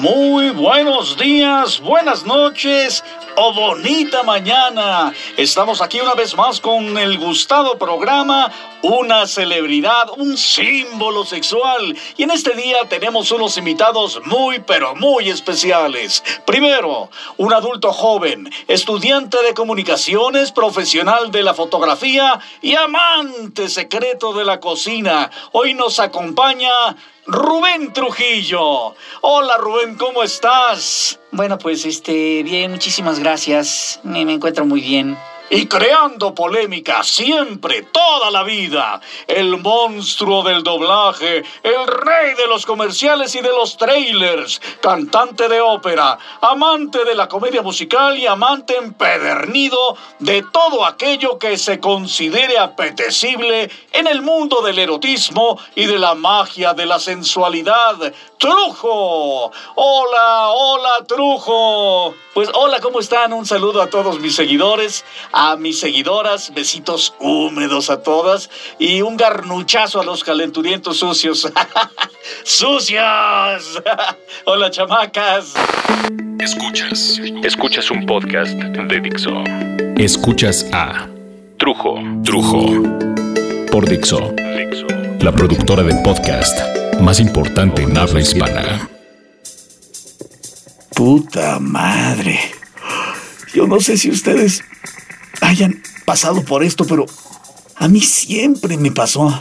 Muy buenos días, buenas noches o bonita mañana. Estamos aquí una vez más con el gustado programa Una celebridad, un símbolo sexual. Y en este día tenemos unos invitados muy pero muy especiales. Primero, un adulto joven, estudiante de comunicaciones, profesional de la fotografía y amante secreto de la cocina. Hoy nos acompaña Rubén Trujillo. Hola Rubén, ¿cómo estás? Bueno, pues este, bien, muchísimas gracias. Me, me encuentro muy bien y creando polémica siempre, toda la vida. El monstruo del doblaje, el rey de los comerciales y de los trailers, cantante de ópera, amante de la comedia musical y amante empedernido de todo aquello que se considere apetecible en el mundo del erotismo y de la magia de la sensualidad. Trujo. Hola, hola, Trujo. Pues hola, ¿cómo están? Un saludo a todos mis seguidores, a mis seguidoras, besitos húmedos a todas y un garnuchazo a los calenturientos sucios. ¡Sucios! hola, chamacas. Escuchas, escuchas un podcast de Dixo. Escuchas a Trujo, Trujo por Dixo, Dixo. la productora del podcast más importante en habla hispana. Puta madre. Yo no sé si ustedes hayan pasado por esto, pero a mí siempre me pasó.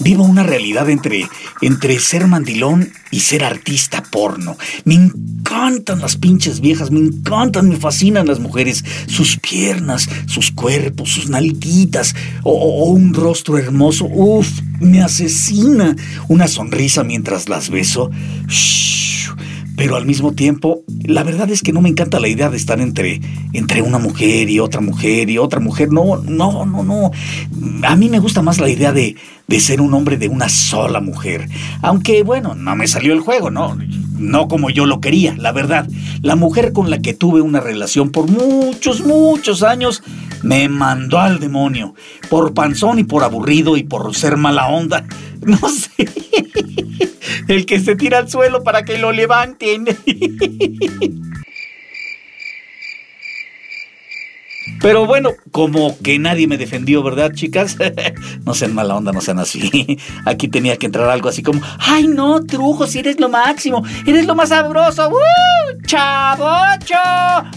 Vivo una realidad entre, entre ser mandilón y ser artista porno. Me encantan las pinches viejas, me encantan, me fascinan las mujeres, sus piernas, sus cuerpos, sus nalguitas, o, un rostro hermoso. Uf, me asesina una sonrisa mientras las beso. Pero al mismo tiempo, la verdad es que no me encanta la idea de estar entre, entre una mujer y otra mujer y otra mujer. No, no, no, no. A mí me gusta más la idea de, de ser un hombre de una sola mujer. Aunque, bueno, no me salió el juego, ¿no? No como yo lo quería, la verdad. La mujer con la que tuve una relación por muchos, muchos años me mandó al demonio. Por panzón y por aburrido y por ser mala onda. No sé. El que se tira al suelo para que lo levanten. Pero bueno, como que nadie me defendió, ¿verdad, chicas? no sean mala onda, no sean así. Aquí tenía que entrar algo así como, ay no, trujo, si eres lo máximo, eres lo más sabroso, ¡Uh! ¡Chavocho!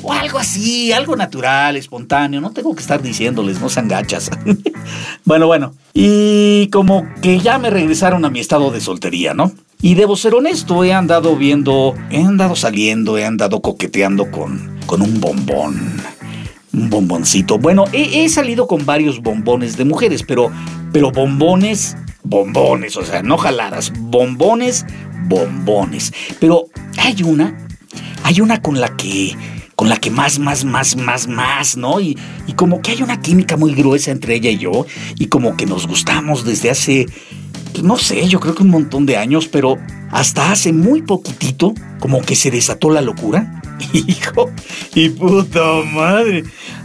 O algo así, algo natural, espontáneo. No tengo que estar diciéndoles, no sean gachas. bueno, bueno. Y como que ya me regresaron a mi estado de soltería, ¿no? Y debo ser honesto, he andado viendo, he andado saliendo, he andado coqueteando con, con un bombón un bomboncito. Bueno, he, salido con varios bombones de mujeres, pero, pero bombones, bombones, o sea, no jaladas, bombones, bombones. Pero hay una, hay una con la que, con la que más, más, más, más, más, ¿no? Y, y como que hay una química muy gruesa entre ella y yo, y como que nos gustamos desde hace, no sé, yo creo que un montón de años, pero hasta hace muy poquitito, como que se desató la locura Hijo y puta madre.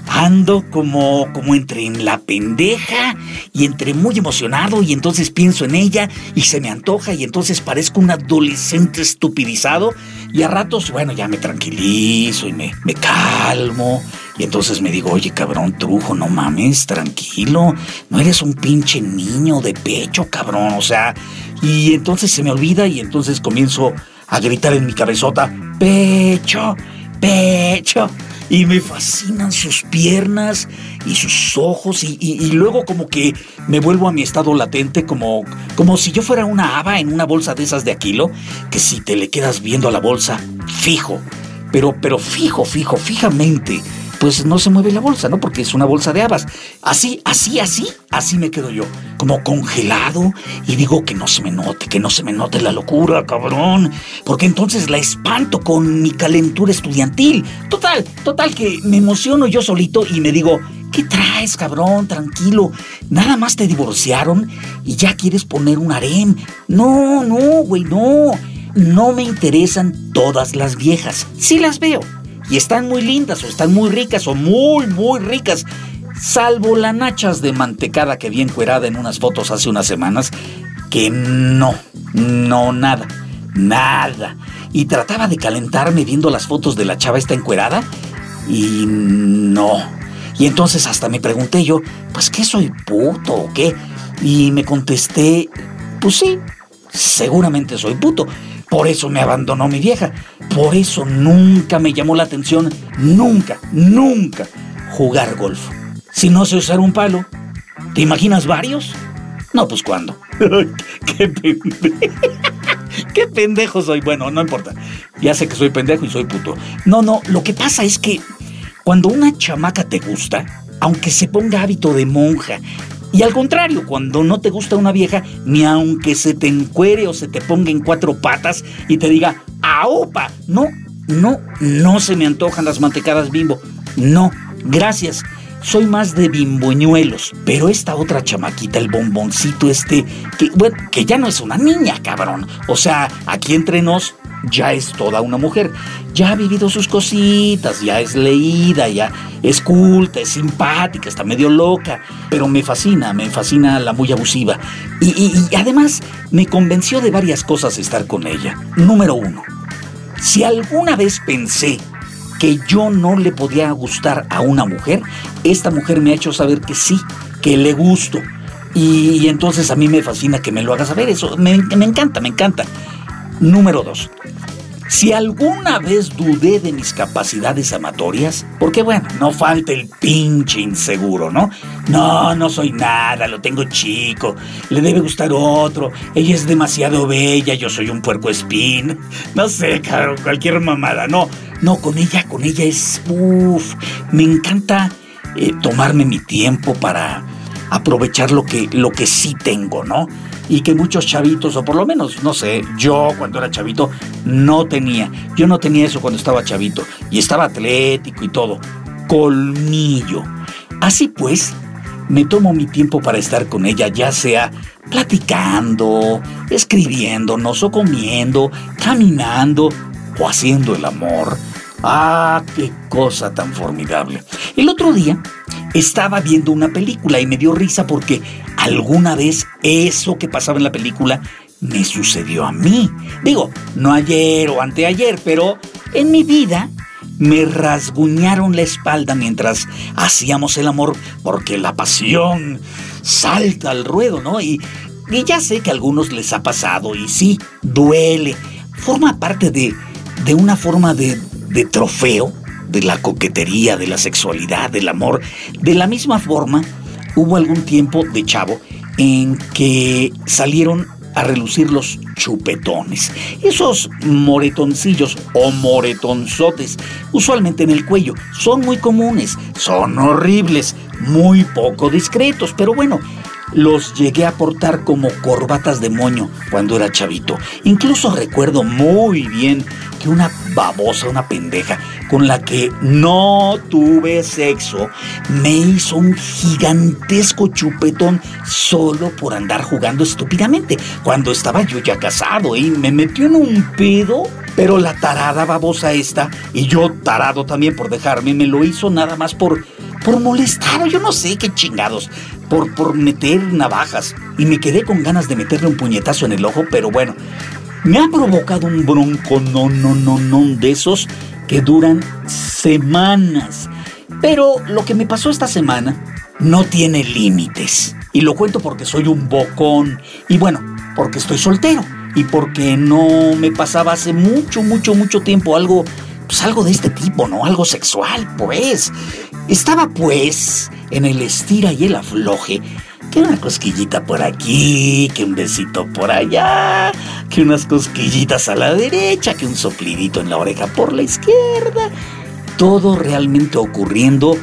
Ando como, como entre en la pendeja y entre muy emocionado y entonces pienso en ella y se me antoja y entonces parezco un adolescente estupidizado y a ratos, bueno, ya me tranquilizo y me, me calmo. Y entonces me digo, oye cabrón, trujo, no mames, tranquilo, no eres un pinche niño de pecho, cabrón, o sea, y entonces se me olvida y entonces comienzo a gritar en mi cabezota, pecho, pecho. Y me fascinan sus piernas y sus ojos y, luego como que me vuelvo a mi estado latente como, como si yo fuera una haba en una bolsa de esas de Aquilo, que si te le quedas viendo a la bolsa, fijo, pero, pero fijo, fijo, fijamente pues no se mueve la bolsa, ¿no? Porque es una bolsa de habas. Así, así, así, así me quedo yo, como congelado y digo que no se me note, que no se me note la locura, cabrón, porque entonces la espanto con mi calentura estudiantil. Total, total que me emociono yo solito y me digo, ¿qué traes, cabrón? Tranquilo, nada más te divorciaron y ya quieres poner un harem. No, no, güey, no. No me interesan todas las viejas. Sí las veo, y están muy lindas o están muy ricas o muy, muy ricas. salvo la nachas de mantecada que vi encuerada en unas fotos hace unas semanas, que no, no, nada, nada. Y trataba de calentarme viendo las fotos de la chava esta encuerada y no. Y entonces hasta me pregunté yo, pues ¿qué soy puto o qué? Y me contesté, pues sí, seguramente soy puto. Por eso me abandonó mi vieja. Por eso nunca me llamó la atención, nunca, nunca, jugar golf. Si no sé usar un palo, ¿te imaginas varios? No, pues cuándo. qué pendejo. qué pendejo soy. Bueno, no importa. Ya sé que soy pendejo y soy puto. No, no, lo que pasa es que cuando una chamaca te gusta, aunque se ponga hábito de monja, y al contrario, cuando no te gusta una vieja, ni aunque se te encuere o se te ponga en cuatro patas y te diga, ¡aupa! No, no, no se me antojan las mantecadas bimbo. No, gracias. Soy más de bimboñuelos. Pero esta otra chamaquita, el bomboncito este, que, que ya no es una niña, cabrón. O sea, aquí entre nos, ya es toda una mujer. Ya ha vivido sus cositas, ya es leída, ya es culta, es simpática, está medio loca. Pero me fascina, me fascina la muy abusiva. Y, además me convenció de varias cosas estar con ella. Número uno, si alguna vez pensé que yo no le podía gustar a una mujer, esta mujer me ha hecho saber que sí, que le gusto. Y, entonces a mí me fascina que me lo haga saber. Eso me, me encanta, me encanta. Número dos, si alguna vez dudé de mis capacidades amatorias, porque bueno, no falta el pinche inseguro, ¿no? No, no soy nada, lo tengo chico, le debe gustar otro, ella es demasiado bella, yo soy un puerco espín. No sé, cabrón, cualquier mamada, no. No, con ella, con ella es... Uf, me encanta eh, tomarme mi tiempo para aprovechar lo que, lo que sí tengo, ¿no? Y que muchos chavitos, o por lo menos, no sé, yo cuando era chavito no tenía. Yo no tenía eso cuando estaba chavito y estaba atlético y todo. Colmillo. Así pues, me tomo mi tiempo para estar con ella, ya sea platicando, escribiéndonos o comiendo, caminando o haciendo el amor. Ah, qué cosa tan formidable. El otro día estaba viendo una película y me dio risa porque alguna vez eso que pasaba en la película me sucedió a mí. Digo, no ayer o anteayer, pero en mi vida me rasguñaron la espalda mientras hacíamos el amor porque la pasión salta al ruedo, ¿no? Y, ya sé que a algunos les ha pasado y sí, duele. Forma parte de, de una forma de, de trofeo de la coquetería, de la sexualidad, del amor. De la misma forma, hubo algún tiempo de chavo en que salieron a relucir los chupetones. Esos moretoncillos o moretonzotes, usualmente en el cuello, son muy comunes, son horribles, muy poco discretos, pero bueno, los llegué a portar como corbatas de moño cuando era chavito. Incluso recuerdo muy bien que una babosa, una pendeja, con la que no tuve sexo, me hizo un gigantesco chupetón solo por andar jugando estúpidamente, cuando estaba yo ya casado y me metió en un pedo. Pero la tarada babosa esta, y yo tarado también por dejarme, me lo hizo nada más por por molestar, yo no sé qué chingados, por, por meter navajas. Y me quedé con ganas de meterle un puñetazo en el ojo, pero bueno, me ha provocado un bronco no, no, no, no de esos que duran semanas. Pero lo que me pasó esta semana no tiene límites. Y lo cuento porque soy un bocón. Y bueno, porque estoy soltero. Y porque no me pasaba hace mucho, mucho, mucho tiempo algo pues algo de este tipo, ¿no? Algo sexual, pues. Estaba, pues, en el estira y el afloje, que una cosquillita por aquí, que un besito por allá, que unas cosquillitas a la derecha, que un soplidito en la oreja por la izquierda. Todo realmente ocurriendo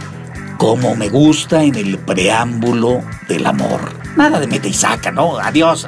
como me gusta en el preámbulo del amor. Nada de mete y saca, ¿no? Adiós.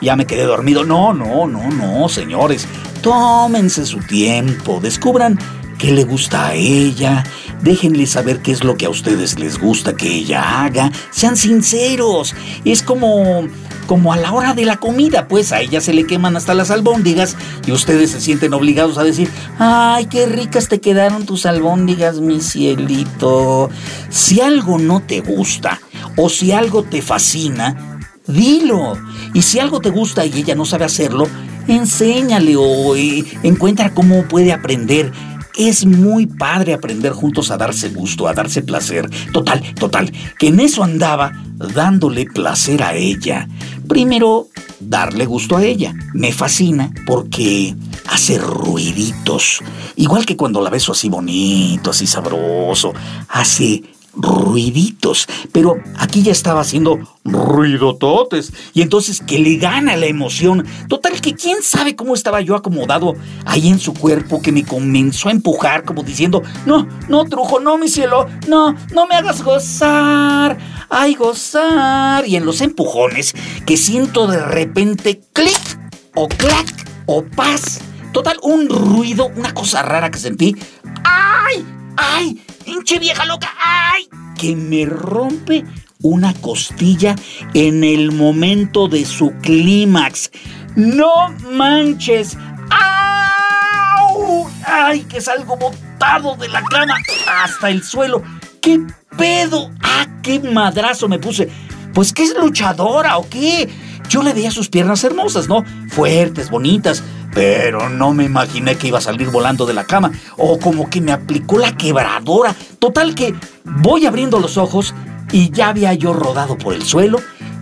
Ya me quedé dormido. No, no, no, no, señores. Tómense su tiempo, descubran qué le gusta a ella, déjenle saber qué es lo que a ustedes les gusta que ella haga, sean sinceros. Es como como a la hora de la comida, pues a ella se le queman hasta las albóndigas y ustedes se sienten obligados a decir, ay, qué ricas te quedaron tus albóndigas, mi cielito. Si algo no te gusta o si algo te fascina, dilo. Y si algo te gusta y ella no sabe hacerlo, enséñale o eh, encuentra cómo puede aprender. Es muy padre aprender juntos a darse gusto, a darse placer. Total, total, que en eso andaba dándole placer a ella. Primero, darle gusto a ella. Me fascina porque hace ruiditos. Igual que cuando la beso así bonito, así sabroso. Hace ruiditos, pero aquí ya estaba haciendo ruidototes y entonces que le gana la emoción. Total que quién sabe cómo estaba yo acomodado ahí en su cuerpo que me comenzó a empujar como diciendo, no, no, trujo, no, mi cielo, no, no me hagas gozar, ay, gozar. Y en los empujones que siento de repente clic o clac o paz. Total, un ruido, una cosa rara que sentí. ¡Ay! ¡Ay! ¡Pinche vieja loca! ¡Ay! Que me rompe una costilla en el momento de su clímax. ¡No manches! ¡Au! ¡Ay! Que salgo botado de la cama hasta el suelo. ¿Qué pedo? ¡Ah! ¡Qué madrazo me puse! Pues que es luchadora o qué? Yo le veía sus piernas hermosas, ¿no? Fuertes, bonitas, pero no me imaginé que iba a salir volando de la cama o como que me aplicó la quebradora. Total que voy abriendo los ojos y ya había yo rodado por el suelo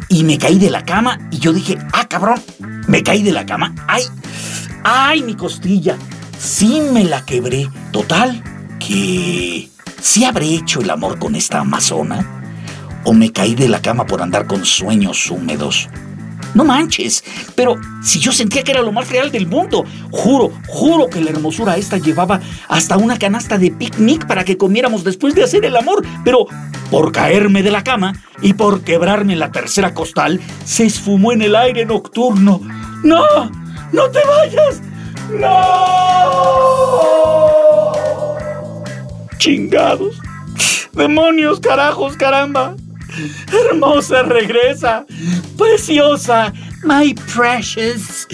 y me caí de la cama y yo dije, ah, cabrón, me caí de la cama. Ay, ay, mi costilla. Sí me la quebré. Total que sí habré hecho el amor con esta amazona o me caí de la cama por andar con sueños húmedos. No manches, pero si yo sentía que era lo más real del mundo. Juro, juro que la hermosura esta llevaba hasta una canasta de picnic para que comiéramos después de hacer el amor. Pero por caerme de la cama y por quebrarme la tercera costal, se esfumó en el aire nocturno. ¡No! ¡No te vayas! ¡No! Chingados. Demonios, carajos, caramba. Hermosa, regresa. Preciosa, my precious.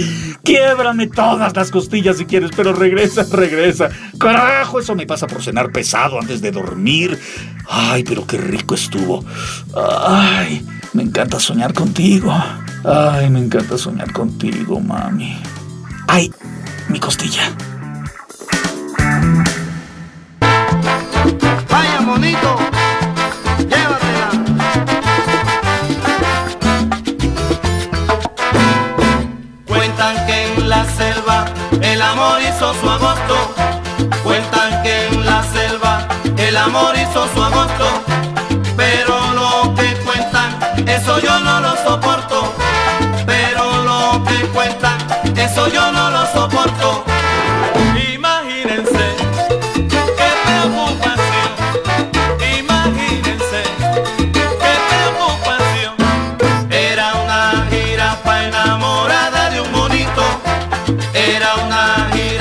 Quiebrame todas las costillas si quieres, pero regresa, regresa. Carajo, eso me pasa por cenar pesado antes de dormir. Ay, pero qué rico estuvo. Ay, me encanta soñar contigo. Ay, me encanta soñar contigo, mami. Ay, mi costilla. Vaya monito. Amor hizo su agosto. Cuentan que en la selva el amor hizo su agosto. Pero lo que cuentan, eso yo no lo soporto. Pero lo que cuentan, eso yo no lo soporto.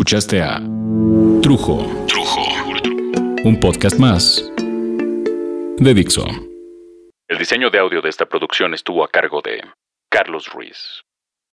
Escuchaste a Trujo. Trujo. Un podcast más de Dixo. El diseño de audio de esta producción estuvo a cargo de Carlos Ruiz.